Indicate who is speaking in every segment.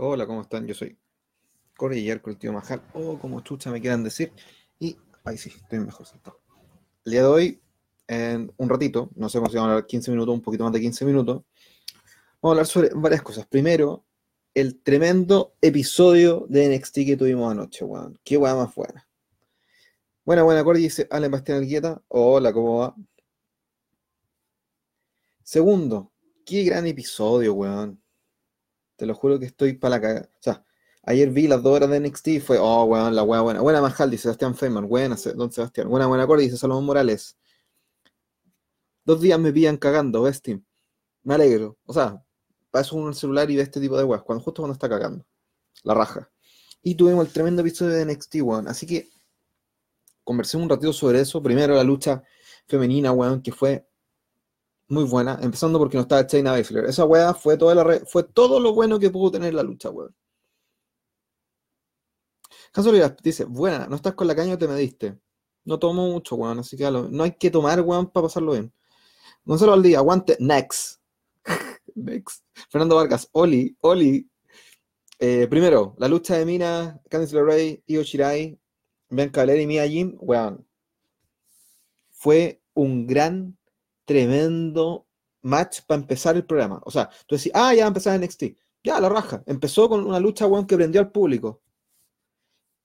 Speaker 1: Hola, ¿cómo están? Yo soy Corey con el tío Majal, o como chucha me quieran decir. Y ahí sí, estoy mejor sentado. El día de hoy, en un ratito, no sé cómo se va a hablar, 15 minutos, un poquito más de 15 minutos, vamos a hablar sobre varias cosas. Primero, el tremendo episodio de NXT que tuvimos anoche, weón. Qué weón más buena. Buena, buena, Corey, dice Alan Bastián Alguieta. Hola, ¿cómo va? Segundo, qué gran episodio, weón. Te lo juro que estoy para la cagada. O sea, ayer vi las dos horas de NXT y fue, oh, weón, la weá buena. Buena Majal, dice Sebastián Feynman. Buena, don Sebastián. Buena, buena Corey, dice Salomón Morales. Dos días me pillan cagando, ¿ves, Tim? Me alegro. O sea, paso el celular y ve este tipo de weas, cuando, justo cuando está cagando. La raja. Y tuvimos el tremendo episodio de NXT, weón. Así que conversé un ratito sobre eso. Primero la lucha femenina, weón, que fue muy buena, empezando porque no estaba China Baszler. Esa weá fue, toda la fue todo lo bueno que pudo tener la lucha, weón. Caso dice, buena, no estás con la caña te me diste. No tomo mucho, weón, así que no hay que tomar, weón, para pasarlo bien. Gonzalo al día, aguante, next. next. Fernando Vargas, Oli, Oli. Eh, primero, la lucha de Mina, Candice LeRae, Io Shirai, Bianca Belair y Mia Jim, weón. Fue un gran tremendo match para empezar el programa. O sea, tú decís, ah, ya va a empezar NXT. Ya, la raja. Empezó con una lucha, weón, que prendió al público.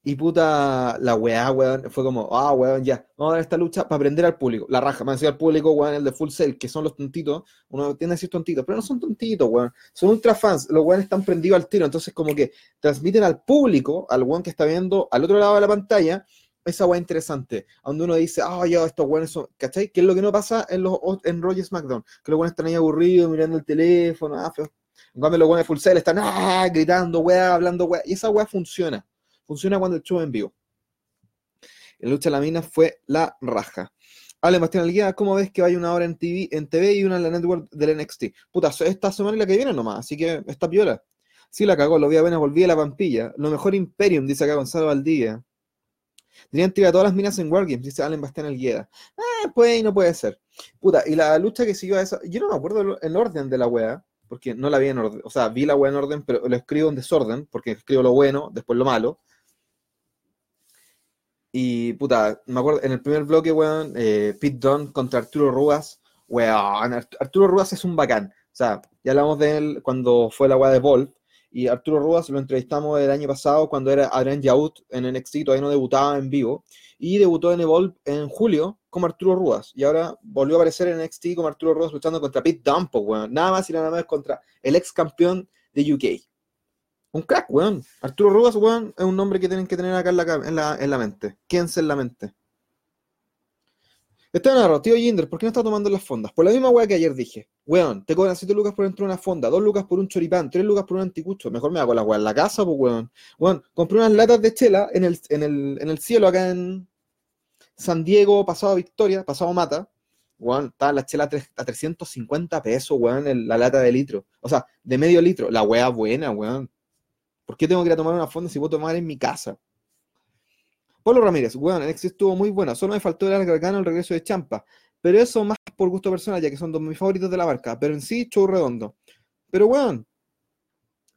Speaker 1: Y puta, la weá, weón, fue como, ah, weón, ya, vamos a dar esta lucha para prender al público. La raja, me decía al público, weón, el de Full Sail, que son los tontitos. Uno tiene que decir tontitos, pero no son tontitos, weón. Son ultra fans. Los weones están prendidos al tiro. Entonces, como que transmiten al público, al weón que está viendo al otro lado de la pantalla, esa weá interesante, donde uno dice, ah, ya, estos weones son, ¿cachai? Que es lo que no pasa en los en Roger SmackDown, que los weones están ahí aburridos, mirando el teléfono, ah, feo. En cambio, los weones full sale están, ah, gritando, weá, hablando, weá, y esa weá funciona, funciona cuando el show en vivo. La lucha de la mina fue la raja. Ale Bastián Alguía, ¿cómo ves que vaya una hora en TV, en TV y una en la network del NXT? Puta, esta semana y la que viene nomás, así que está piola. Sí la cagó, lo vi apenas volví a la pampilla. Lo mejor Imperium, dice acá Gonzalo Valdía. Tenían tirado todas las minas en Wargames, dice Allen Bastián Algueda. Eh, puede y no puede ser. Puta, y la lucha que siguió a esa. Yo no me acuerdo el orden de la wea, porque no la vi en orden. O sea, vi la wea en orden, pero lo escribo en desorden, porque escribo lo bueno, después lo malo. Y puta, me acuerdo, en el primer bloque, weón, eh, Pete Dunne contra Arturo Ruas. Weón, Arturo Ruas es un bacán. O sea, ya hablamos de él cuando fue la wea de Volt y Arturo Ruas lo entrevistamos el año pasado cuando era Adrián Yaut en NXT, todavía no debutaba en vivo. Y debutó en Evolve en julio como Arturo Ruas. Y ahora volvió a aparecer en NXT como Arturo Ruas luchando contra Pete Dumpo, weón. Nada más y nada más contra el ex campeón de UK. Un crack, weón. Arturo Ruas, weón, es un nombre que tienen que tener acá en la, en la, en la mente. Quédense en la mente. Está narrado, tío Jinder, ¿por qué no está tomando las fondas? Por la misma weá que ayer dije. Weón, te cobran 7 lucas por entrar una fonda, 2 lucas por un choripán, 3 lucas por un anticucho. Mejor me hago la weá en la casa, pues weón. Weón, compré unas latas de chela en el, en el, en el cielo acá en San Diego, pasado Victoria, pasado Mata. Weón, estaban las chelas a 350 pesos, weón, en la lata de litro. O sea, de medio litro. La weá buena, weón. ¿Por qué tengo que ir a tomar una fonda si puedo tomar en mi casa? Pablo Ramírez, weón, NXT estuvo muy bueno. Solo me faltó el gargano el regreso de Champa. Pero eso más por gusto personal, ya que son dos de mis favoritos de la marca. Pero en sí, show redondo. Pero weón,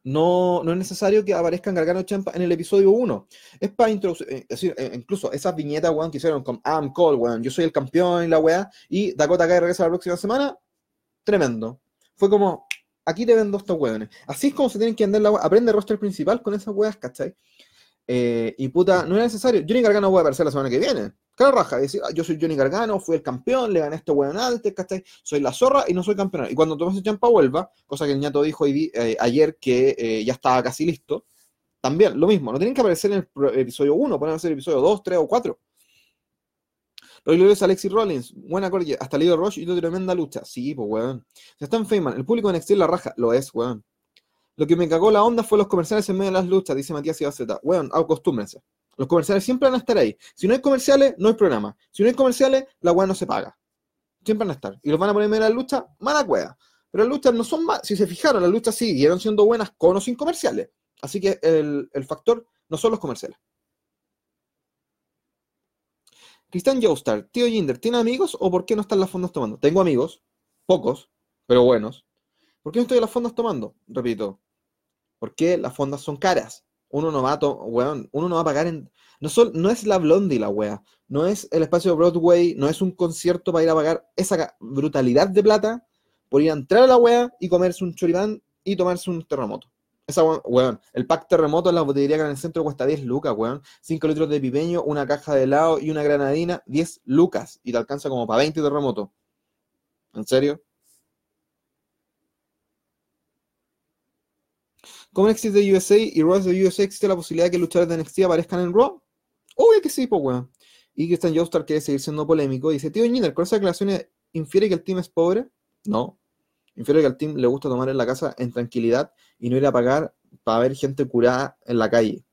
Speaker 1: no, no es necesario que aparezcan Gargano Champa en el episodio 1. Es para introducir, eh, es decir, eh, incluso esas viñetas, weón, que hicieron con I'm Cole, weón, yo soy el campeón y la weá, y Dakota Kai regresa la próxima semana, tremendo. Fue como, aquí te vendo estos weones. Así es como se tienen que andar la weá. Aprende el roster principal con esas weas, ¿cachai? Eh, y puta, no es necesario. Johnny Gargano a aparecer la semana que viene. Claro, raja, decir, ah, yo soy Johnny Gargano, fui el campeón, le gané a este weón antes, ¿cachai? Soy la zorra y no soy campeón. Y cuando Tomás Champa vuelva, cosa que el ñato dijo eh, ayer que eh, ya estaba casi listo, también lo mismo, no tienen que aparecer en el episodio 1, pueden ser el episodio 2, 3 o 4. Pero lo es Alexis Rollins, buena corte, hasta Leo Rush y una tremenda lucha. Sí, pues weón. Se está en Feynman, el público en NXT la raja, lo es, weón. Lo que me cagó la onda fue los comerciales en medio de las luchas, dice Matías Ibaceta. Weón, acostúmbrense. Los comerciales siempre van a estar ahí. Si no hay comerciales, no hay programa. Si no hay comerciales, la weá no se paga. Siempre van a estar. Y los van a poner en medio de las luchas, mala cueva. Pero las luchas no son más. Si se fijaron, las luchas siguieron siendo buenas con o sin comerciales. Así que el, el factor no son los comerciales. Cristian Joestar, tío Jinder, ¿tiene amigos o por qué no están las fondas tomando? Tengo amigos, pocos, pero buenos. ¿Por qué no estoy en las fondas tomando? Repito, Porque las fondas son caras. Uno no va a, weón, uno no va a pagar en... No, no es la Blondie la wea. No es el espacio de Broadway. No es un concierto para ir a pagar esa brutalidad de plata por ir a entrar a la wea y comerse un choribán y tomarse un terremoto. Esa weón, el pack terremoto en la botillería que en el centro cuesta 10 lucas, weón. 5 litros de pipeño, una caja de helado y una granadina, 10 lucas. Y te alcanza como para 20 terremotos. ¿En serio? ¿Cómo NXT de USA y Raw de USA existe la posibilidad de que luchadores de NXT aparezcan en Raw? Obvio que sí, pues weón. Y Christian Joestar quiere seguir siendo polémico. Dice, tío Giner, ¿con esas declaraciones infiere que el team es pobre? No. Infiere que al team le gusta tomar en la casa en tranquilidad y no ir a pagar para ver gente curada en la calle.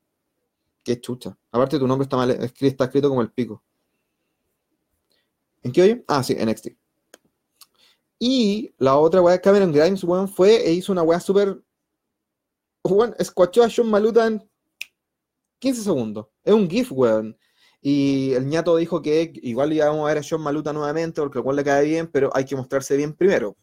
Speaker 1: Qué chucha. Aparte tu nombre está mal está escrito como el pico. ¿En qué oye? Ah, sí, NXT. Y la otra weá, Cameron Grimes, weón, fue e hizo una weá súper. Weón, escuachó a Sean Maluta en 15 segundos. Es un GIF, weón. Y el ñato dijo que igual íbamos a ver a Sean Maluta nuevamente porque el cual le cae bien, pero hay que mostrarse bien primero.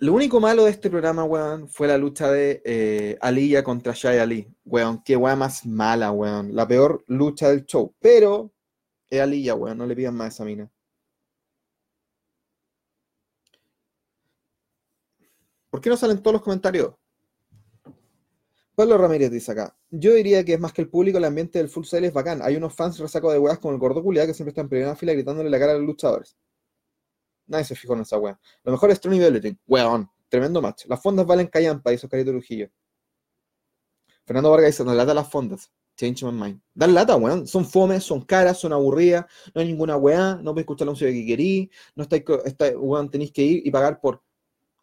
Speaker 1: Lo único malo de este programa, weón, fue la lucha de eh, Aliyah contra Shai Ali. Weón, qué weón más mala, weón. La peor lucha del show. Pero es Aliyah, weón, no le pidan más a esa mina. ¿Por qué no salen todos los comentarios? Pablo Ramírez dice acá. Yo diría que es más que el público, el ambiente del full sale es bacán. Hay unos fans resaco de weas como el gordo culiado que siempre están en primera fila gritándole la cara a los luchadores. Nadie se fijó en esa wea. Lo mejor es Tony Belletin. Weón. Tremendo match. Las fondas valen callampa, hizo Carito Trujillo. Fernando Vargas dice, no lata las fondas. Change my mind. Dan lata, weón. Son fomes, son caras, son aburridas. No hay ninguna weá. No puedes escuchar la música que querís. No estáis, está, tenéis que ir y pagar por.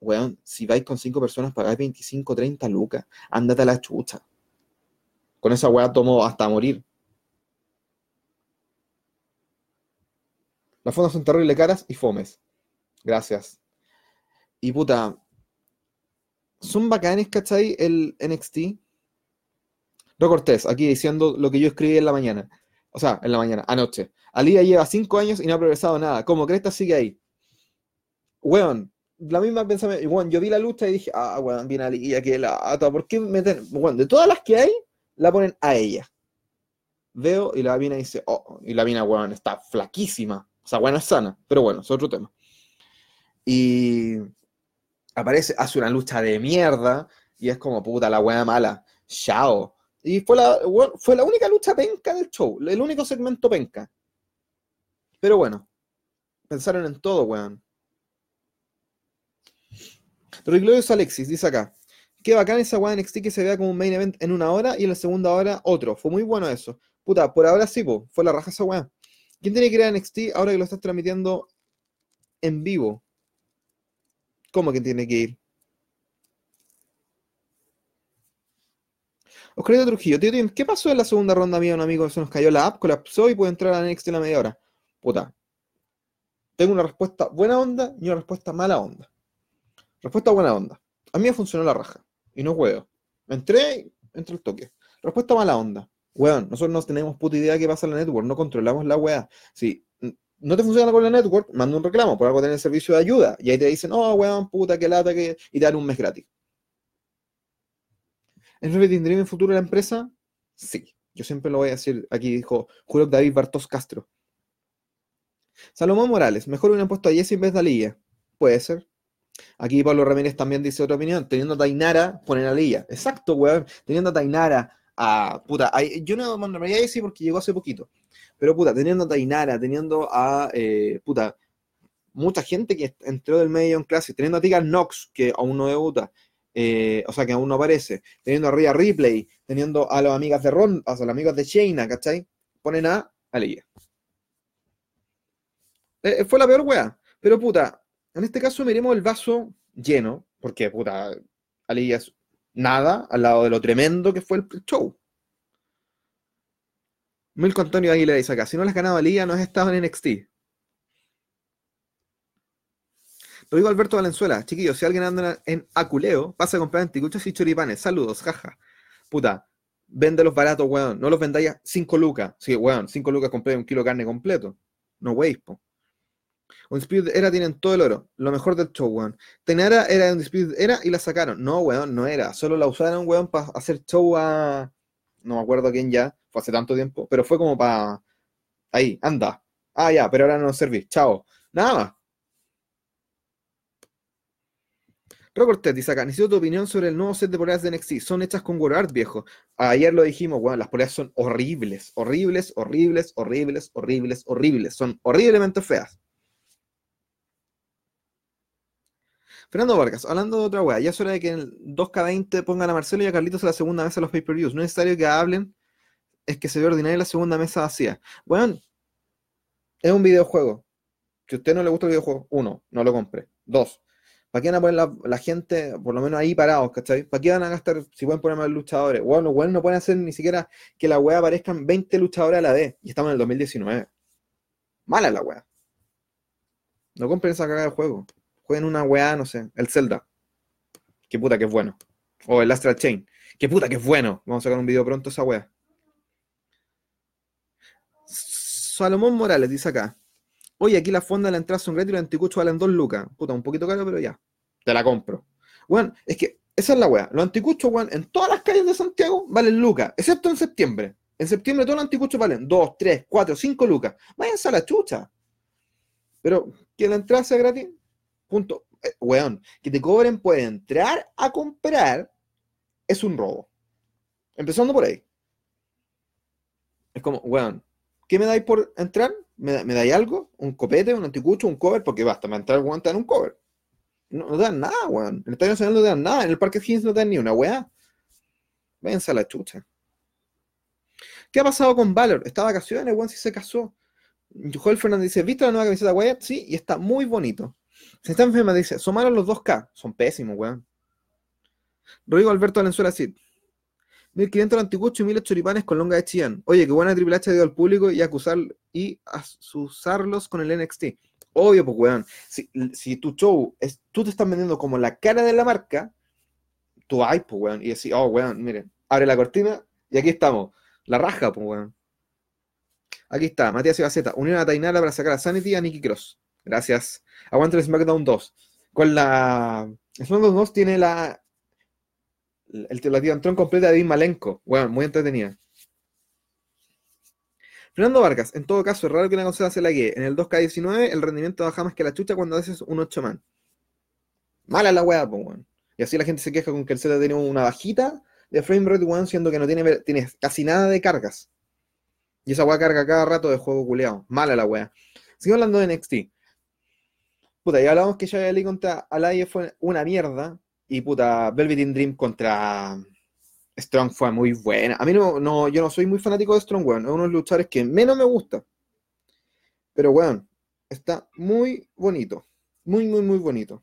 Speaker 1: Weón, si vais con cinco personas, pagáis 25, 30 lucas. Ándate a la chucha. Con esa weá tomo hasta morir. Las fondas son terribles caras y fomes. Gracias. Y puta, son bacanes, ¿cachai? El NXT. Recortés, aquí diciendo lo que yo escribí en la mañana. O sea, en la mañana, anoche. Alía lleva cinco años y no ha progresado nada. Como Cresta sigue ahí. Weón, la misma pensamiento. Weón, yo vi la lucha y dije, ah, weón, viene Alía, que la ¿Por qué meten? Weón, de todas las que hay, la ponen a ella. Veo y la mina dice, oh, y la mina, weón, está flaquísima. O sea, weón, es sana. Pero bueno, es otro tema. Y aparece, hace una lucha de mierda y es como puta la weá mala. Chao. Y fue la, fue la única lucha penca del show, el único segmento penca. Pero bueno, pensaron en todo, weón. Glorious Alexis dice acá: Qué bacán esa weá NXT que se vea como un main event en una hora y en la segunda hora otro. Fue muy bueno eso. Puta, por ahora sí, po, fue la raja esa weá. ¿Quién tiene que ir a NXT ahora que lo estás transmitiendo en vivo? ¿Cómo que tiene que ir? Oscarito Trujillo, tío ¿qué pasó en la segunda ronda mía? Un amigo se nos cayó la app, colapsó y puede entrar a la next en la media hora. Puta. Tengo una respuesta buena onda y una respuesta mala onda. Respuesta buena onda. A mí me funcionó la raja. Y no juego. Entré, entré el toque. Respuesta mala onda. Weón, nosotros no tenemos puta idea de qué pasa en la network, no controlamos la weá. Sí, no te funciona con la network, manda un reclamo por algo tener servicio de ayuda. Y ahí te dicen, oh, weón, puta, qué lata, que... y te dan un mes gratis. ¿Es Repeting Dream en futuro la empresa? Sí. Yo siempre lo voy a decir. Aquí dijo Julio David Bartos Castro. Salomón Morales, mejor un impuesto a Jesse en vez de a. Puede ser. Aquí Pablo Ramírez también dice otra opinión. Teniendo a Tainara, ponen a Lilla. Exacto, weón. Teniendo a Tainara, a. Puta, yo no mandaría a Jesse porque llegó hace poquito. Pero puta, teniendo a Tainara, teniendo a eh, puta, mucha gente que entró del medio en clase, teniendo a Tigan Knox, que aún no debuta, eh, o sea, que aún no aparece, teniendo a Rhea Ripley, teniendo a las amigas de Ron, a los amigos de Shayna, ¿cachai? Ponen a Aliyah. Eh, fue la peor wea. Pero puta, en este caso miremos el vaso lleno, porque puta, es nada al lado de lo tremendo que fue el show. Milko Antonio Aguilera dice acá, si no las ganado Liga, no has estado en NXT. digo Alberto Valenzuela, chiquillos, si alguien anda en Aculeo, pasa a comprar anticuchos y choripanes. Saludos, jaja. Puta, vende los baratos, weón. No los vendáis a 5 lucas. Sí, weón, 5 lucas compré un kilo de carne completo. No weis. Undisputed Era tienen todo el oro. Lo mejor del show, weón. Tenara era Undisputed Era y la sacaron. No, weón, no era. Solo la usaron, weón, para hacer show a. No me acuerdo quién ya. Fue hace tanto tiempo. Pero fue como para. Ahí, anda. Ah, ya, pero ahora no nos. Chao. Nada más. Rocortet dice acá, necesito tu opinión sobre el nuevo set de poleas de NXT. Son hechas con WordArt, viejo. Ayer lo dijimos, weón, las poleas son horribles, horribles, horribles, horribles, horribles, horribles. Son horriblemente feas. Fernando Vargas, hablando de otra weá, ya es hora de que en el 2K20 pongan a Marcelo y a Carlitos a la segunda mesa de los pay-per-views. No es necesario que hablen, es que se ve ordinaria la segunda mesa vacía. Bueno, es un videojuego. Si a usted no le gusta el videojuego, uno, no lo compre. Dos, ¿para qué van a poner la, gente, por lo menos ahí parados, ¿cachai? ¿Para qué van a gastar, si pueden poner más luchadores? Bueno, bueno, no pueden hacer ni siquiera que la weá aparezcan 20 luchadores a la vez. Y estamos en el 2019. Mala la weá. No compren esa cagada de juego jueguen una weá, no sé, el Zelda. Qué puta que es bueno. O el Astral Chain. Qué puta que es bueno. Vamos a sacar un video pronto esa weá. Salomón Morales dice acá. Oye, aquí la fonda de la entrada son gratis y los anticuchos valen 2 lucas. Puta, un poquito caro, pero ya. Te la compro. Bueno, es que esa es la weá. Los anticuchos, weón, en todas las calles de Santiago valen lucas, excepto en septiembre. En septiembre todos los anticuchos valen 2, 3, 4, 5 lucas. Váyanse a la chucha. Pero que la entrada sea gratis, punto, eh, weón, que te cobren por entrar a comprar es un robo. Empezando por ahí. Es como, weón, ¿qué me dais por entrar? ¿Me, dais algo? ¿Un copete, un anticucho, un cover? Porque basta, me entrar, weón, te dan un cover. No, no dan nada, weón. En el Estadio Nacional no dan nada. En el Parque Hills no dan ni una weá. Váyanse a la chucha. ¿Qué ha pasado con Valor? Está de vacaciones, weón, si se casó. Joel Fernández dice, ¿viste la nueva camiseta Wyatt? Sí, y está muy bonito. Se está enferma, dice, sumaron los 2K. Son pésimos, weón. Rodrigo Alberto Valenzuela sí. 1500 anticuchos y 1000 choripanes con longa de Chillán. Oye, qué buena Triple H dio al público y acusar y asusarlos con el NXT. Obvio, pues, weón. Si, tu show, tú te estás vendiendo como la cara de la marca, tú hay, pues, weón. Y decís, oh, weón, miren, abre la cortina y aquí estamos. La raja, pues, weón. Aquí está, Matías Ibaceta, unión a Tainara para sacar a Sanity y a Nikki Cross. Gracias. Aguanta el SmackDown 2. Con la. SmackDown 2 tiene la. El, la Tron completa de Dean Malenko. Bueno, muy entretenida. Fernando Vargas, en todo caso, es raro que una consola se la guíe. En el 2K19 el rendimiento baja más que la chucha cuando haces un 8 man. Mala la weá, pues, weón. Y así la gente se queja con que el Z tiene una bajita de frame rate, weón, siendo que no tiene, tiene casi nada de cargas. Y esa weá carga cada rato de juego culeado. Mala la weá. Sigo hablando de NXT. Puta, ya hablamos que Shia contra Alaya fue una mierda. Y puta, Velvet in Dream contra Strong fue muy buena. A mí no, no, yo no soy muy fanático de Strong, weón. Es uno de los luchadores que menos me gusta. Pero weón, está muy bonito. Muy, muy, muy bonito.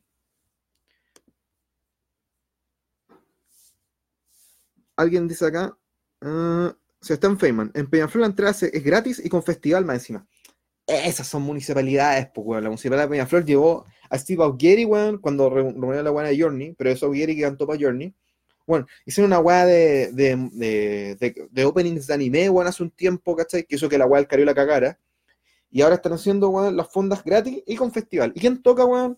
Speaker 1: Alguien dice acá. Uh, se está en Feynman. En Peñaflor la entrada es gratis y con festival más encima. Esas son municipalidades, pues, weón. La municipalidad de Peñaflor llevó a Steve Augeri, weón, cuando reunió la weá de Journey, pero es Augeri que cantó para Journey. Bueno, hicieron una weá de, de, openings de anime, weón, hace un tiempo, ¿cachai? Que hizo que la weá del Cario la cagara. Y ahora están haciendo, weón, las fondas gratis y con festival. ¿Y quién toca, weón?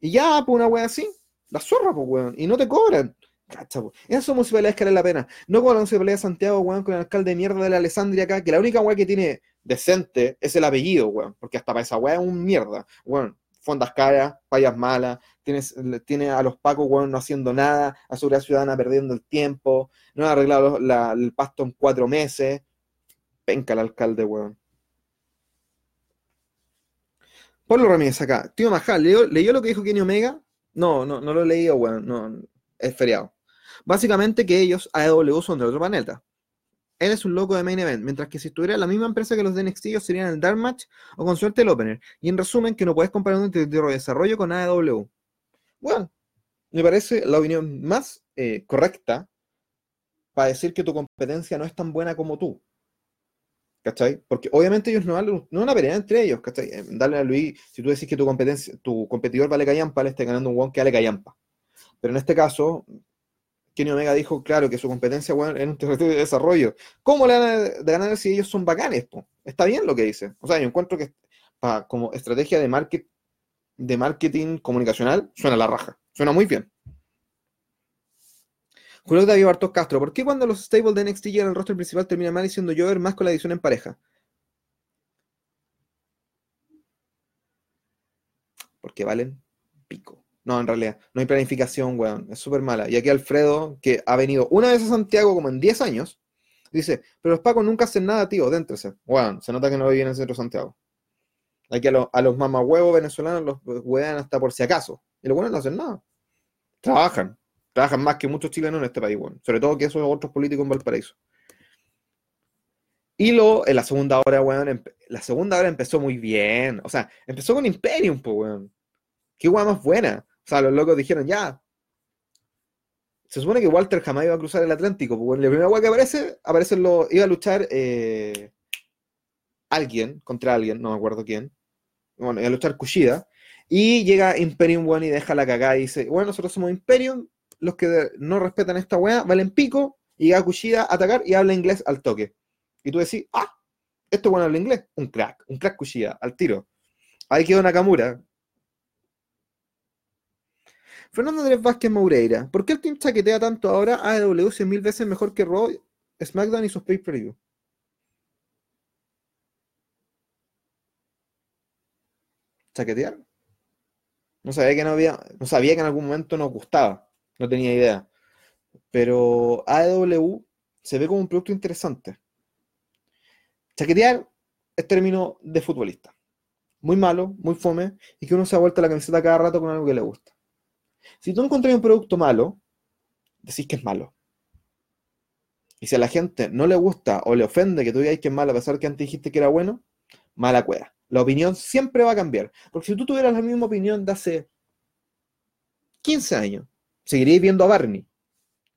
Speaker 1: Y ya, pues una weá así. La zorra, pues, weón. Y no te cobran. Cacha, Esas son municipalidades que valen la pena. No como la municipalidad de Santiago, weón, con el alcalde de mierda de la Alessandria acá, que la única weá que tiene decente es el apellido, weón. Porque hasta para esa weá es un mierda. Weón, fondas caras, payas malas, tienes, tiene a los pacos, weón, no haciendo nada, a seguridad ciudadana perdiendo el tiempo, no ha arreglado el pasto en cuatro meses. Penca el alcalde, weón. Pablo Ramírez acá. Tío Majal, ¿leyó, lo que dijo Kenny Omega? No, no, no lo he leído, weón. No, es feriado. Básicamente que ellos, AEW, son de otro planeta. Él es un loco de main event, mientras que si estuviera en la misma empresa que los de NXT, serían el Dark Match o con suerte el Opener. Y en resumen, que no puedes comparar un de desarrollo con AEW. Bueno, me parece la opinión más eh, correcta para decir que tu competencia no es tan buena como tú. ¿Cachai? Porque obviamente ellos no, no van a pelear entre ellos, ¿cachai? Eh, Dale a Luis, si tú decís que tu competencia, tu competidor vale callampa, le esté ganando un one que vale callampa. Pero en este caso, Kenny Omega dijo, claro, que su competencia bueno, en un territorio de desarrollo. ¿Cómo le van a ganar si ellos son bacanes? Está bien lo que dice. O sea, yo encuentro que como estrategia de, market, de marketing comunicacional, suena la raja. Suena muy bien. Julio David Bartos Castro, ¿por qué cuando los stables de NXT llegan al roster principal termina mal diciendo Jover más con la edición en pareja? Porque valen pico. No, en realidad, no hay planificación, weón. Es súper mala. Y aquí Alfredo, que ha venido una vez a Santiago como en 10 años, dice, pero los pacos nunca hacen nada, tío, déntrese. Weón, se nota que no viven en el centro de Santiago. Aquí a, a los mamahuevos venezolanos los wean hasta por si acaso. Y los buenos no hacen nada. Trabajan. Trabajan más que muchos chilenos en este país, weón. Sobre todo que esos otros políticos en Valparaíso. Y lo, en la segunda hora, weón, la segunda hora empezó muy bien. O sea, empezó con Imperium, pues, weón. Qué weón más buena. Sea, los locos dijeron, ya. Se supone que Walter jamás iba a cruzar el Atlántico, pues, weón. La primera weón que aparece, aparece lo, iba a luchar eh, alguien contra alguien, no me acuerdo quién. Bueno, iba a luchar Kushida. Y llega Imperium, weón, y deja la cagada y dice, bueno, nosotros somos Imperium, los que no respetan esta weá, valen pico, y llega Kushida a atacar y habla inglés al toque. Y tú decís, ah, esto bueno habla inglés, un crack, un crack Kushida, al tiro. Ahí quedó Nakamura. Fernando Andrés Vázquez Moureira, ¿por qué el team chaquetea tanto ahora AEW si es mil veces mejor que Raw, SmackDown y sus pay-per-view? ¿Chaquetear? No sabía que no había, no sabía que en algún momento nos gustaba, no tenía idea. Pero AEW se ve como un producto interesante. Chaquetear es término de futbolista. Muy malo, muy fome, y que uno se ha vuelto la camiseta cada rato con algo que le gusta. Si tú encuentras un producto malo, decís que es malo. Y si a la gente no le gusta o le ofende que tú digas que es malo a pesar que antes dijiste que era bueno, mala cueva. La opinión siempre va a cambiar. Porque si tú tuvieras la misma opinión de hace 15 años, seguirías viendo a Barney.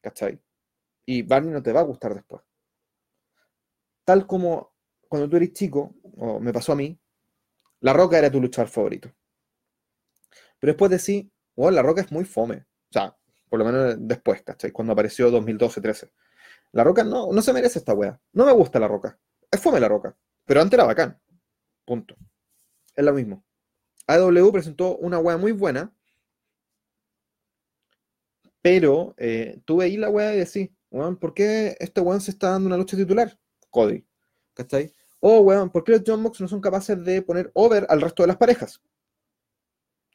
Speaker 1: ¿Cachai? Y Barney no te va a gustar después. Tal como cuando tú eres chico, o me pasó a mí, La Roca era tu luchador favorito. Pero después decís, La Roca es muy fome. O sea, por lo menos después, ¿cachai? Cuando apareció 2012-13. La Roca no, no se merece esta wea. No me gusta La Roca. Es fome La Roca. Pero antes era bacán. Punto. Es lo mismo. AW presentó una wea muy buena. Pero eh, tú veis la wea y decís, weón, ¿por qué este weón se está dando una lucha titular? Cody. ¿Cachai? O, weón, ¿por qué los John Mox no son capaces de poner over al resto de las parejas?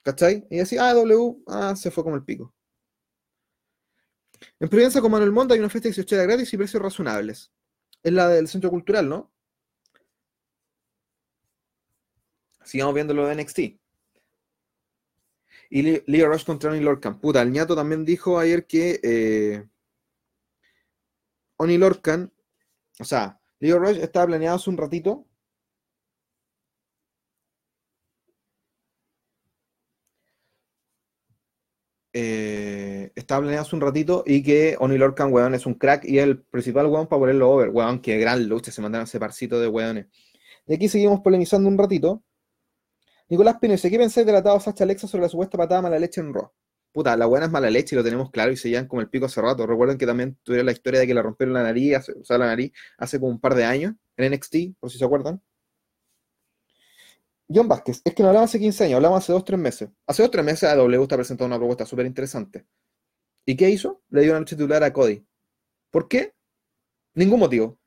Speaker 1: ¿Cachai? Y decís, ah, W, ah, se fue como el pico. En Providencia con Manuel Montt hay una fiesta de 18 gratis y precios razonables. Es la del centro cultural, ¿no? Sigamos viendo lo de NXT. Y Le- Leo Rush contra Oni Lorcan. Puta, el ñato también dijo ayer que eh, Oni Lorcan, o sea, Leo Rush estaba planeado hace un ratito. Eh, estaba planeado hace un ratito y que Oni Lorcan, weón, es un crack y es el principal weón para ponerlo over. Weón, qué gran lucha, se mandaron ese parcito de weones. Y aquí seguimos polemizando un ratito. Nicolás Pino dice, ¿qué pensáis del atado Sacha Alexa sobre la supuesta patada mala leche en Raw? Puta, la buena es mala leche y lo tenemos claro y se llevan como el pico hace rato. Recuerden que también tuvieron la historia de que le rompieron la nariz, hace- o sea, la nariz hace como un par de años en NXT, por si se acuerdan. John Vázquez, es que no hablamos hace 15 años, hablamos hace 2-3 meses. Hace 2-3 meses a W está presentando una propuesta súper interesante. ¿Y qué hizo? Le dio una lucha titular a Cody. ¿Por qué? Ningún motivo.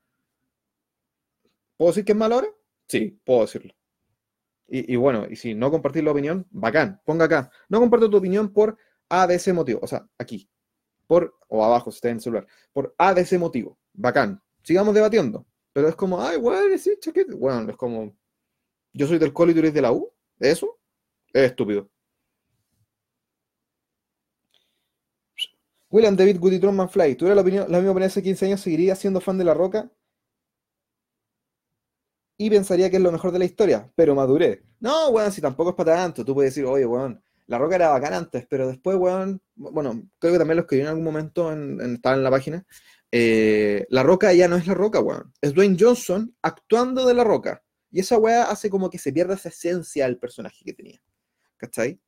Speaker 1: ¿Puedo decir que es malo ahora? Sí, puedo decirlo. Y, bueno, y si no compartir la opinión, bacán, ponga acá. No comparto tu opinión por A de ese motivo. O sea, aquí. Por, o abajo, si está en el celular. Por A de ese motivo. Bacán. Sigamos debatiendo. Pero es como, ay, weón, sí, chaquete. Bueno, es como, yo soy del Colo y tú eres de la U. ¿Eso? Es estúpido. William David Goody Truman Fly, ¿tuviera la, opinión, la misma opinión hace 15 años? ¿Seguiría siendo fan de La Roca? Y pensaría que es lo mejor de la historia, pero maduré. No, weón, si tampoco es para tanto. Tú puedes decir, oye, weón, La Roca era bacán antes, pero después, weón, bueno, creo que también lo escribí en algún momento, en, en, estaba en la página. eh, la Roca ya no es La Roca, weón. Es Dwayne Johnson actuando de La Roca. Y esa weá hace como que se pierda esa esencia del personaje que tenía. ¿Cachai?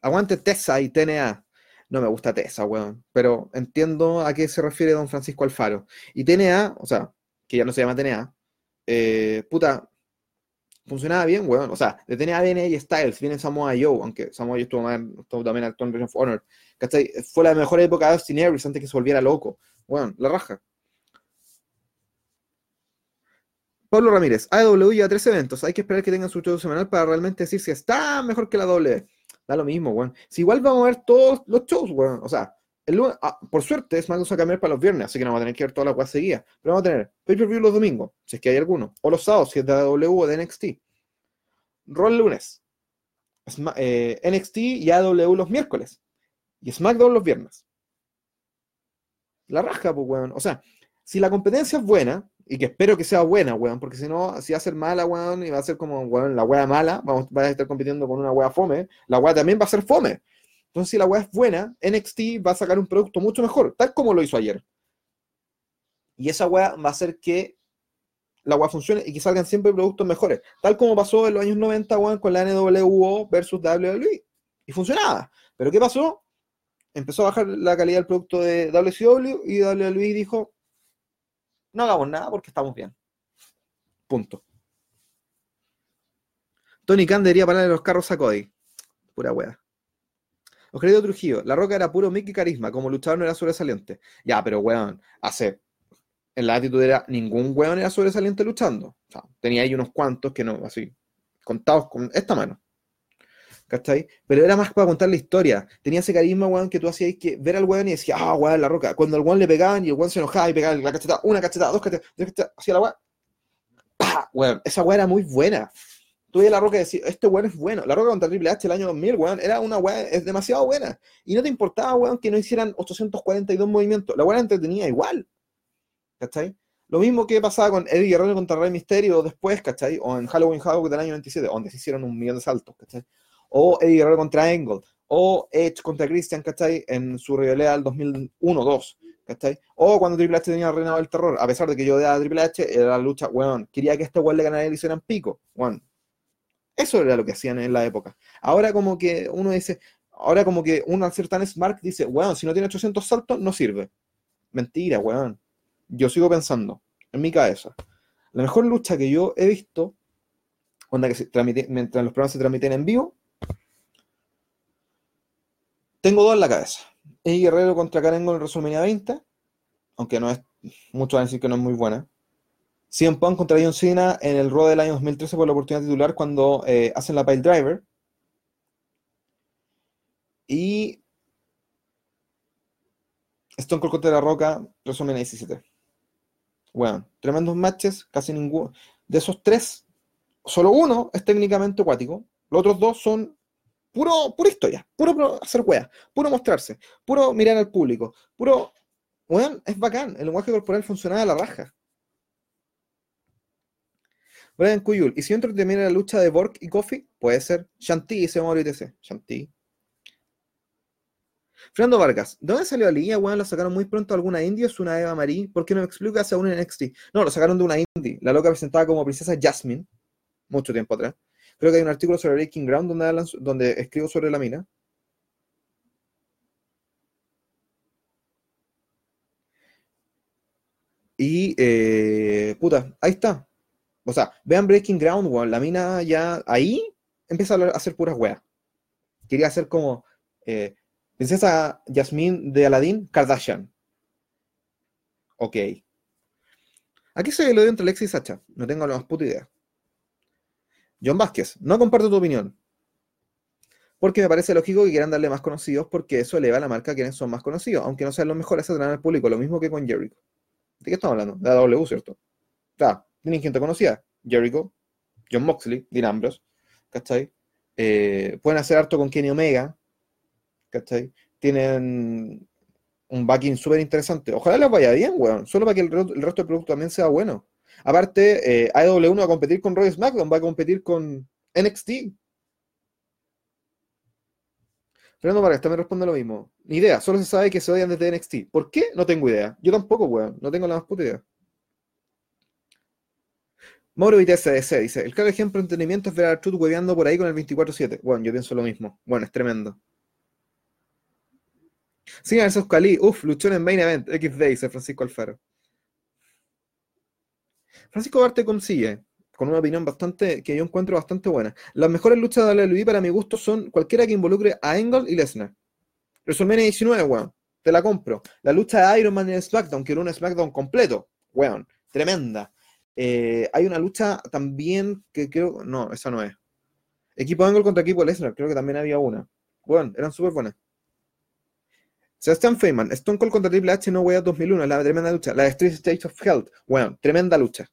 Speaker 1: Aguante Tessa y TNA. No me gusta Tessa, weón. Pero entiendo a qué se refiere don Francisco Alfaro. Y TNA, o sea, que ya no se llama TNA, eh, puta, funcionaba bien, weón. O sea, de tener ADN y Styles, viene Samoa Joe, aunque Samoa Joe estuvo, más, estuvo también actuando en of Honor. ¿Cachai? Fue la mejor época de Austin Aries antes que se volviera loco. Weón, la raja. Pablo Ramírez, AEW lleva tres eventos. Hay que esperar que tengan su show semanal para realmente decir si está mejor que la W. Da lo mismo, weón. Si igual vamos a ver todos los shows, weón. O sea, el lunes, ah, por suerte, es más a cambiar para los viernes, así que no vamos a tener que ver todas las cosas seguidas. Pero vamos a tener pay-per-view los domingos, si es que hay alguno. O los sábados, si es de AEW o de NXT. Roll lunes. Eh, NXT y AEW los miércoles. Y SmackDown los viernes. La raja, pues, weón. O sea, si la competencia es buena, y que espero que sea buena, weón, porque si no, si va a ser mala, weón, y va a ser como, weón, la wea mala, vamos, va a estar compitiendo con una wea fome, la wea también va a ser fome. Entonces, si la wea es buena, NXT va a sacar un producto mucho mejor, tal como lo hizo ayer. Y esa wea va a hacer que la wea funcione y que salgan siempre productos mejores, tal como pasó en los años 90, weón, con la NWO versus WWE. Y funcionaba. Pero ¿qué pasó? Empezó a bajar la calidad del producto de WCW y WWE dijo, no hagamos nada porque estamos bien. Punto. Tony Khan debería pararle los carros a Cody. Pura wea. Oscarito Trujillo, La Roca era puro Mickey carisma, como luchador no era sobresaliente. Ya, pero weón, hace. En la actitud era ningún weón era sobresaliente luchando. O sea, tenía ahí unos cuantos que no, así, contados con esta mano. ¿Cachai? Pero era más para contar la historia. Tenía ese carisma, weón, que tú hacías que ver al weón y decía, ah, weón, la roca. Cuando al weón le pegaban y el weón se enojaba y pegaba la cachetada, una cachetada, dos cachetadas, cachetadas, hacía la weón. ¡Pah! Weón, esa weón era muy buena. Tú veías la roca y decías, este weón es bueno. La roca contra Triple H el año 2000, weón, era una weón, es demasiado buena. Y no te importaba, weón, que no hicieran 842 movimientos. La weón entretenía igual. ¿Cachai? Lo mismo que pasaba con Eddie Guerrero contra Rey Misterio después, ¿cachai? O en Halloween Havoc del año 97, donde se hicieron un millón de saltos, ¿cachai? O Eddie Guerrero contra Angle, o Edge contra Christian, ¿cachai? En su rivalidad del 2001-2, ¿cachai? O cuando Triple H tenía reinado del terror, a pesar de que yo odiaba a Triple H, era la lucha, weón, quería que este weón le ganara y le hicieran pico, weón. Eso era lo que hacían en la época. Ahora como que uno dice, ahora como que uno al ser tan smart dice, weón, si no tiene 800 saltos, no sirve. Mentira, weón. Yo sigo pensando, en mi cabeza. La mejor lucha que yo he visto, onda que se transmite, mientras los programas se transmiten en vivo, tengo dos en la cabeza. Eddie Guerrero contra Karen en WrestleMania 20, aunque no es, muchos van a decir que no es muy buena. CM Punk contra John Cena en el Raw del año 2013 por la oportunidad titular cuando eh, hacen la Pile Driver. Y Stone Cold contra La Roca, WrestleMania 17. Bueno, tremendos matches, casi ninguno. De esos tres, solo uno es técnicamente acuático. Los otros dos son Puro, pura historia, puro hacer weas, puro mostrarse, puro mirar al público, puro. Weón, es bacán. El lenguaje corporal funcionaba a la raja. Brian Cuyul, ¿y si entro también la lucha de Borg y Coffee? Puede ser. Shanti, se llama ITC. Shanti. Fernando Vargas, ¿de dónde salió línea, weón? ¿Lo sacaron muy pronto alguna indie es una Eva Marie? ¿Por qué no me explicas a un NXT? No, lo sacaron de una indie. La loca presentada como princesa Jasmine, mucho tiempo atrás. Creo que hay un artículo sobre Breaking Ground donde, donde escribo sobre la mina. Y, eh, puta, ahí está. O sea, vean Breaking Ground, weón. La mina ya ahí empieza a hacer puras weas. Quería hacer como eh, Princesa Jasmine de Aladdin, Kardashian. Ok. Aquí se lo dio entre Alexis y Sacha. No tengo la más puta idea. John Vázquez, no comparto tu opinión. Porque me parece lógico que quieran darle más conocidos porque eso eleva la marca a quienes son más conocidos, aunque no sean los mejores a al público, lo mismo que con Jericho. ¿De qué estamos hablando? De AW, ¿cierto? Tienen gente conocida. Jericho, John Moxley, Dean Ambrose, ¿cachai? Eh, pueden hacer harto con Kenny Omega, ¿cachai? Tienen un backing súper interesante. Ojalá les vaya bien, weón. Solo para que el, el resto del producto también sea bueno. Aparte, eh, AEW va a competir con Roy SmackDown, va a competir con NXT. Fernando Vargas también responde lo mismo. Ni idea, solo se sabe que se odian desde NXT. ¿Por qué? No tengo idea. Yo tampoco, weón. No tengo la más puta idea. Mauro VTSDC dice: El claro ejemplo de entendimiento es ver a Truth hueveando por ahí con el 24-7. Bueno, yo pienso lo mismo. Bueno, es tremendo. Sí, versus Cali. Uf, luchó en Main Event. XD, dice Francisco Alfaro. Francisco Barte consigue. con una opinión bastante, que yo encuentro bastante buena. Las mejores luchas de WWE para mi gusto son cualquiera que involucre a Engel y Lesnar. WrestleMania 19, weón, te la compro. La lucha de Iron Man en SmackDown, que era un SmackDown completo, weón, tremenda. Eh, hay una lucha también que creo, no, esa no es. Equipo Angle contra equipo Lesnar, creo que también había una. Bueno, eran súper buenas. Sebastian Feynman, Stone Cold contra Triple H no Way 2001, la tremenda lucha. La Street State of Health, bueno, tremenda lucha.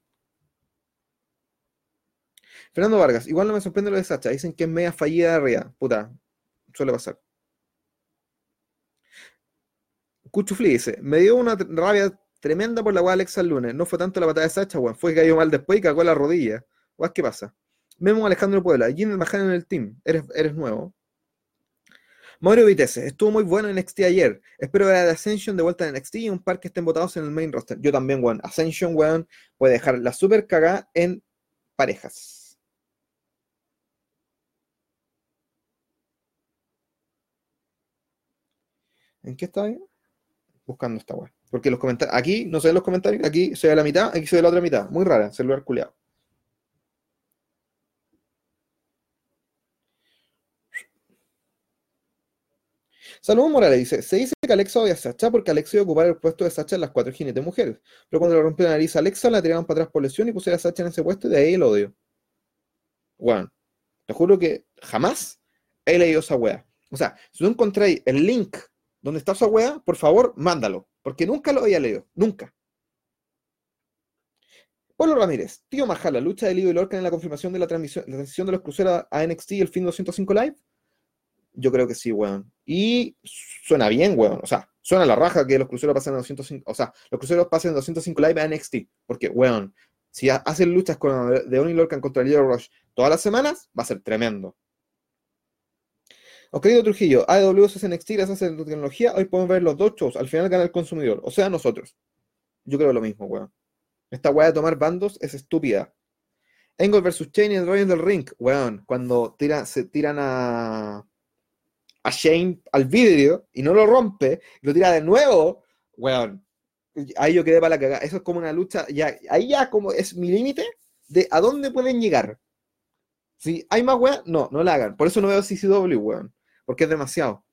Speaker 1: Fernando Vargas, igual no me sorprende lo de Sacha, dicen que es media fallida de arriba. Puta, suele pasar. Cuchufli dice, me dio una rabia tremenda por la weá Alexa el lunes. No fue tanto la patada de Sacha, weón. Fue que cayó mal después y cagó la rodilla. Weá, ¿qué pasa? Memo Alejandro Puebla, Gino Majano en el team. Eres, eres nuevo. Mario Vitesse, estuvo muy bueno en NXT ayer. Espero ver a Ascension de vuelta en NXT y un par que estén votados en el main roster. Yo también, weón. Ascension, weón, puede dejar la super cagada en parejas. ¿En qué está bien? Buscando esta weón. Porque los comentarios, aquí no se ven los comentarios, aquí se ve la mitad, aquí se ve la otra mitad. Muy rara, celular culiado. Saludos Morales dice, se dice que Alexa odia a Sacha porque Alexa iba a ocupar el puesto de Sacha en las cuatro jinetes mujeres. Pero cuando le rompió la nariz a Alexa, la tiraron para atrás por lesión y pusieron a Sacha en ese puesto y de ahí el odio. Bueno, te juro que jamás he leído esa wea. O sea, si tú encontráis el link donde está esa wea, por favor, mándalo. Porque nunca lo había leído. Nunca. Pablo Ramírez, tío Majala, lucha de Lido y Lorcan en la confirmación de la transmisión, la transición de los cruceros a NXT y el fin 205 Live. Yo creo que sí, weón. Y suena bien, weón. O sea, suena la raja que los cruceros pasen a 205. O sea, los cruceros pasen a 205 live a NXT. Porque, weón, si hacen luchas con de Oni Lorcan contra el Rush todas las semanas, va a ser tremendo. Querido Trujillo, AEW es NXT gracias a la tecnología. Hoy podemos ver los dos shows. Al final gana el consumidor. O sea, nosotros. Yo creo lo mismo, weón. Esta weá de tomar bandos es estúpida. Engel versus Chain en el del Ring, weón. Cuando tira, se tiran a a Shane al vidrio y no lo rompe, lo tira de nuevo, weón. Ahí yo quedé para la cagada. Eso es como una lucha, ya, ahí ya como es mi límite de a dónde pueden llegar. Si hay más weón, no, no la hagan. Por eso no veo CCW, weón. Porque es demasiado.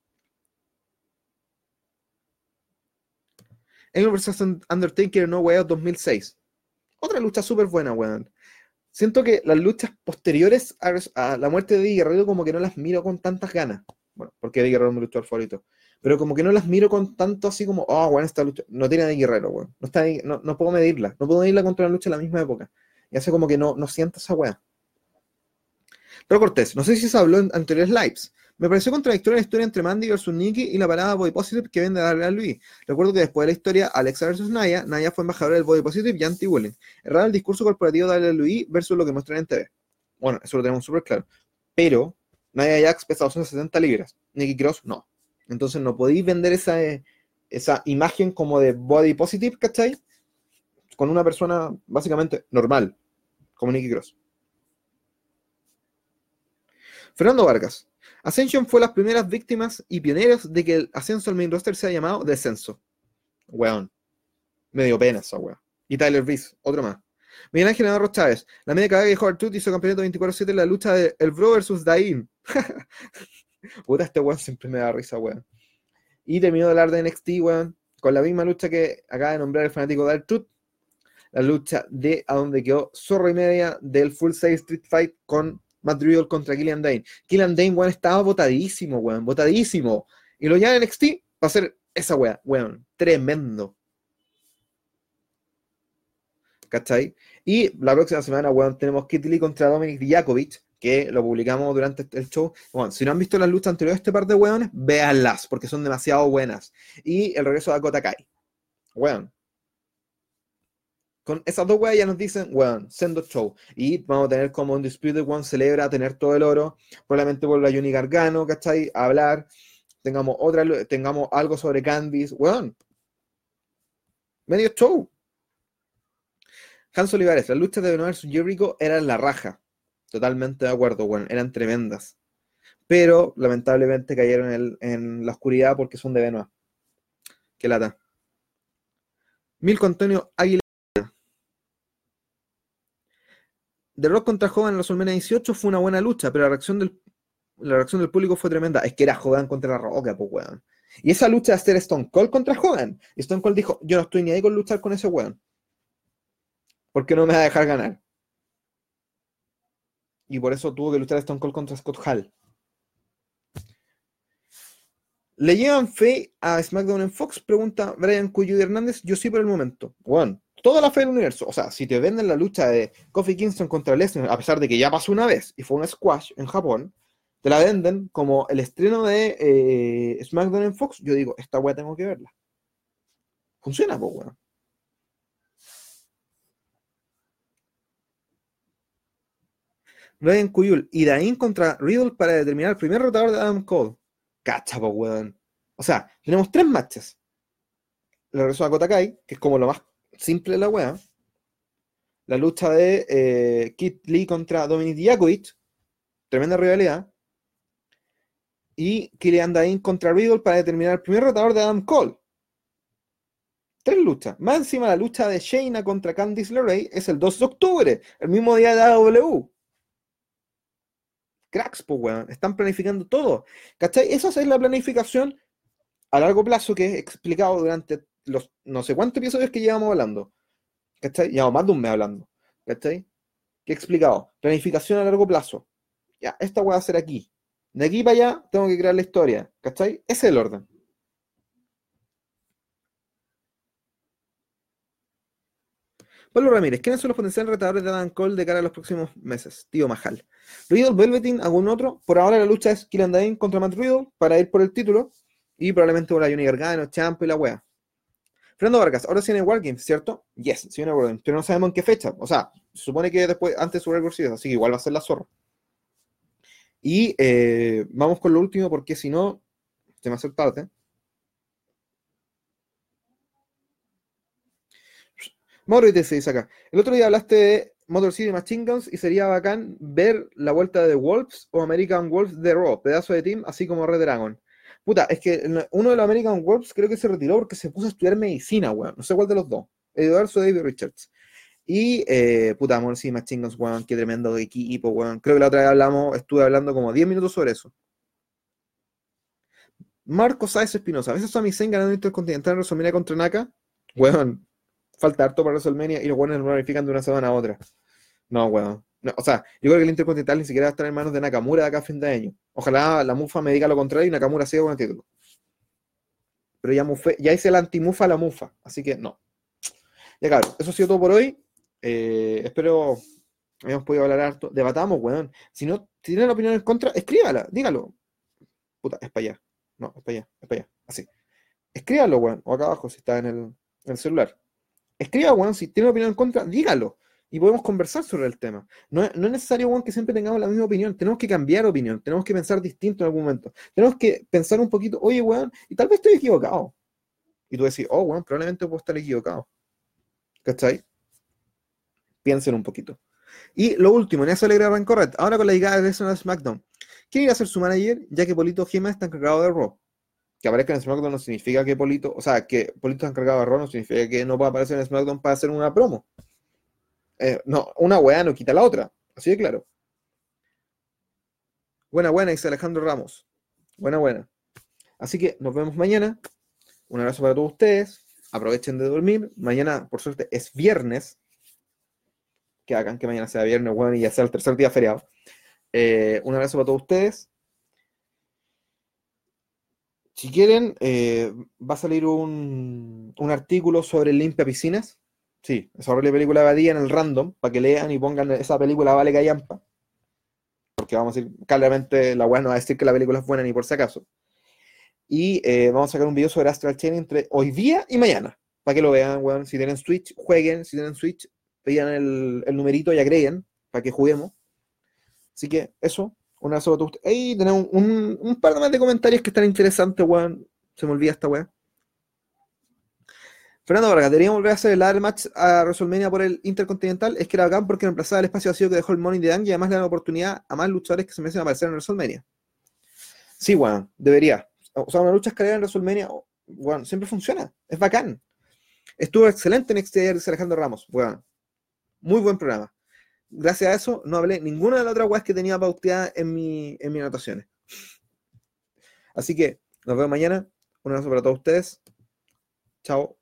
Speaker 1: Engel vs. Undertaker No Way Out 2006. Otra lucha súper buena, weón. Siento que las luchas posteriores a, la muerte de Guerrero como que no las miro con tantas ganas. Bueno, porque Eddie Guerrero es mi luchador favorito. Pero como que no las miro con tanto así como, oh, bueno, esta lucha. No tiene de Guerrero, weón. No, está no, no, puedo medirla. No puedo medirla contra la lucha en la misma época. Y hace como que no, no siento esa weá. Pero Cortés, no sé si se habló en anteriores lives. Me pareció contradictoria la historia entre Mandy versus Nikki y la parada Body Positive que vende a darle a Luis. Recuerdo que después de la historia Alexa versus Naya, Naya fue embajadora del Body Positive y anti-Willing. Errado el discurso corporativo de darle a Luis versus lo que muestran en TV. Bueno, eso lo tenemos súper claro. Pero Nia Jax pesa 270 libras. Nikki Cross no. Entonces no podéis vender esa, eh, esa imagen como de body positive, ¿cachai? Con una persona básicamente normal, como Nikki Cross. Fernando Vargas. Ascension fue las primeras víctimas y pioneras de que el ascenso al main roster sea llamado descenso. Weón. Me dio pena esa weón. Y Tyler Reese, otro más. Miguel Ángel Navarro Chávez. La media cagada que dejó Artut hizo campeonato 24-7 en la lucha de El Bro versus Dain. Puta, este weón siempre me da risa, weón. Y terminó de hablar de NXT, weón, con la misma lucha que acaba de nombrar el fanático de Artut. La lucha de a donde quedó zorro y media del Full Size Street Fight con Matt Riddle contra Killian Dane. Killian Dane, weón, estaba botadísimo, weón, botadísimo. Y lo llama NXT para hacer esa weón, weón, tremendo. ¿Cachai? Y la próxima semana, bueno, tenemos Kit Lee contra Dominic Dijakovic, que lo publicamos durante el show. Bueno, si no han visto las luchas anteriores de este par de weones, véanlas, porque son demasiado buenas. Y el regreso de Dakota Kai. Weón. Con esas dos weas ya nos dicen, weón, sendo show. Y vamos a tener como un Disputed One celebra tener todo el oro. Probablemente vuelva Johnny Gargano, ¿cachai? A hablar. Tengamos otra, tengamos algo sobre Candice. Weón. Medio show. Hans Olivares, las luchas de Benoit versus Jericho eran la raja. Totalmente de acuerdo, bueno, eran tremendas. Pero lamentablemente cayeron en, la oscuridad porque son de Benoit. Qué lata. Milko Antonio Aguilera. The Rock contra Hogan en WrestleMania 18 fue una buena lucha, pero la reacción del, la reacción del público fue tremenda. Es que era Hogan contra la Roca, pues weón. Y esa lucha de hacer Stone Cold contra Hogan. Y Stone Cold dijo, yo no estoy ni ahí con luchar con ese weón. Porque no me va a dejar ganar. Y por eso tuvo que luchar Stone Cold contra Scott Hall. ¿Le llevan fe a SmackDown en Fox? Pregunta Brian Cuyo Hernández. Yo sí por el momento. Bueno, toda la fe del universo. O sea, si te venden la lucha de Kofi Kingston contra Lesnar, a pesar de que ya pasó una vez y fue un squash en Japón, te la venden como el estreno de eh, SmackDown en Fox. Yo digo, esta weá tengo que verla. Funciona, pues, weón. Brian Cuyul y Dain contra Riddle para determinar el primer rotador de Adam Cole. Cacha, weón. O sea, tenemos tres matches. La regreso a Kotakai, que es como lo más simple de la weá. La lucha de eh, Kit Lee contra Dominic Dijakovic. Tremenda rivalidad. Y Killian Dain contra Riddle para determinar el primer rotador de Adam Cole. Tres luchas. Más encima la lucha de Shayna contra Candice LeRae es el 2 de octubre, el mismo día de AW cracks, pues, weón. Están planificando todo. ¿Cachai? Esa es la planificación a largo plazo que he explicado durante los no sé cuántos episodios que llevamos hablando. ¿Cachai? Llevamos más de un mes hablando. ¿Cachai? ¿Qué he explicado? Planificación a largo plazo. Ya, esta voy a hacer aquí. De aquí para allá tengo que crear la historia. ¿Cachai? Ese es el orden. Pablo Ramírez, ¿quiénes son los potenciales retadores de Adam Cole de cara a los próximos meses? Tío Majal. Riddle, Velveteen, algún otro. Por ahora la lucha es Killian contra Matt para ir por el título. Y probablemente por la Johnny Gargano, Champ y la wea. Fernando Vargas, ahora sí viene Wargames, ¿cierto? Yes, sí viene Wargames, pero no sabemos en qué fecha. O sea, se supone que después, antes su récord así que igual va a ser la zorra. Y eh, vamos con lo último, porque si no, se me hace tarde. Mauro te dice acá. El otro día hablaste de Motor City Machine Guns y sería bacán ver la vuelta de Wolves o American Wolves de Raw, pedazo de team, así como Red Dragon. Puta, es que uno de los American Wolves creo que se retiró porque se puso a estudiar medicina, weón. No sé cuál de los dos. Eduardo David Richards. Y, eh, puta, Motor City Machine Guns, weón, qué tremendo equipo, weón. Creo que la otra vez hablamos, estuve hablando como 10 minutos sobre eso. Marco Sáez Espinosa. A veces Sami Zayn ganando Intercontinental en WrestleMania contra Naka. Weón, falta harto para WrestleMania y los buenos no verifican de una semana a otra. No, weón. o sea, yo creo que el Intercontinental ni siquiera va a estar en manos de Nakamura de acá a fin de año. Ojalá la Mufa me diga lo contrario y Nakamura siga con el título. Pero ya, ya hice la antimufa a la Mufa, así que no. Ya claro, eso ha sido todo por hoy. Eh, espero hayamos podido hablar harto. Debatamos, weón. Si no si tienen opinión en contra, escríbala, dígalo. Puta, es para allá. No, es para allá, es para allá. Así. Escríbalo, weón. O acá abajo si está en el celular escriba, weón, si tiene opinión en contra, dígalo. Y podemos conversar sobre el tema. No, es necesario, weón, que siempre tengamos la misma opinión. Tenemos que cambiar opinión. Tenemos que pensar distinto en algún momento. Tenemos que pensar un poquito, oye, weón, y tal vez estoy equivocado. Y tú decís, oh, weón, probablemente puedo estar equivocado. ¿Cachai? Piensen un poquito. Y lo último, en eso alegra Rancorret. Ahora con la llegada de SmackDown. ¿Quién iba a ser su manager? Ya que Polito Gema está encargado de Raw que aparezca en SmackDown no significa que Polito, o sea, que Polito está encargado de Raw no significa que no pueda aparecer en SmackDown para hacer una promo. Eh, no, una weá no quita la otra, así de claro. Buena, buena, dice Alejandro Ramos. Buena, buena. Así que nos vemos mañana. Un abrazo para todos ustedes. Aprovechen de dormir. Mañana, por suerte, es viernes. Que hagan que mañana sea viernes, bueno, y ya sea el tercer día feriado. Eh, un abrazo para todos ustedes. Si quieren, eh, va a salir un, artículo sobre limpia piscinas. Sí, esa horrible película Badía en el random, para que lean y pongan esa película vale callampa. Porque vamos a decir, claramente la web no va a decir que la película es buena ni por si acaso. Y eh, vamos a sacar un video sobre Astral Chain entre hoy día y mañana. Para que lo vean, weón. Si tienen Switch, jueguen. Si tienen Switch, pidan el, el numerito y agreguen para que juguemos. Así que eso, una sola Ahí tenemos un, un, par más de comentarios que están interesantes, weón. Se me olvida esta weón. Fernando Vargas, deberíamos volver a hacer el match a WrestleMania por el Intercontinental. Es que era bacán porque reemplazaba el espacio vacío que dejó el Money de Dang y además le da la oportunidad a más luchadores que se merecen aparecer en WrestleMania. Sí, weón, debería. O sea, una lucha escalera en WrestleMania, weón, siempre funciona. Es bacán. Estuvo excelente en XTR, dice Alejandro Ramos, weón. Muy buen programa. Gracias a eso, no hablé ninguna de las otras weas que tenía pauteada en, mi, en mis anotaciones. Así que nos vemos mañana. Un abrazo para todos ustedes. Chao.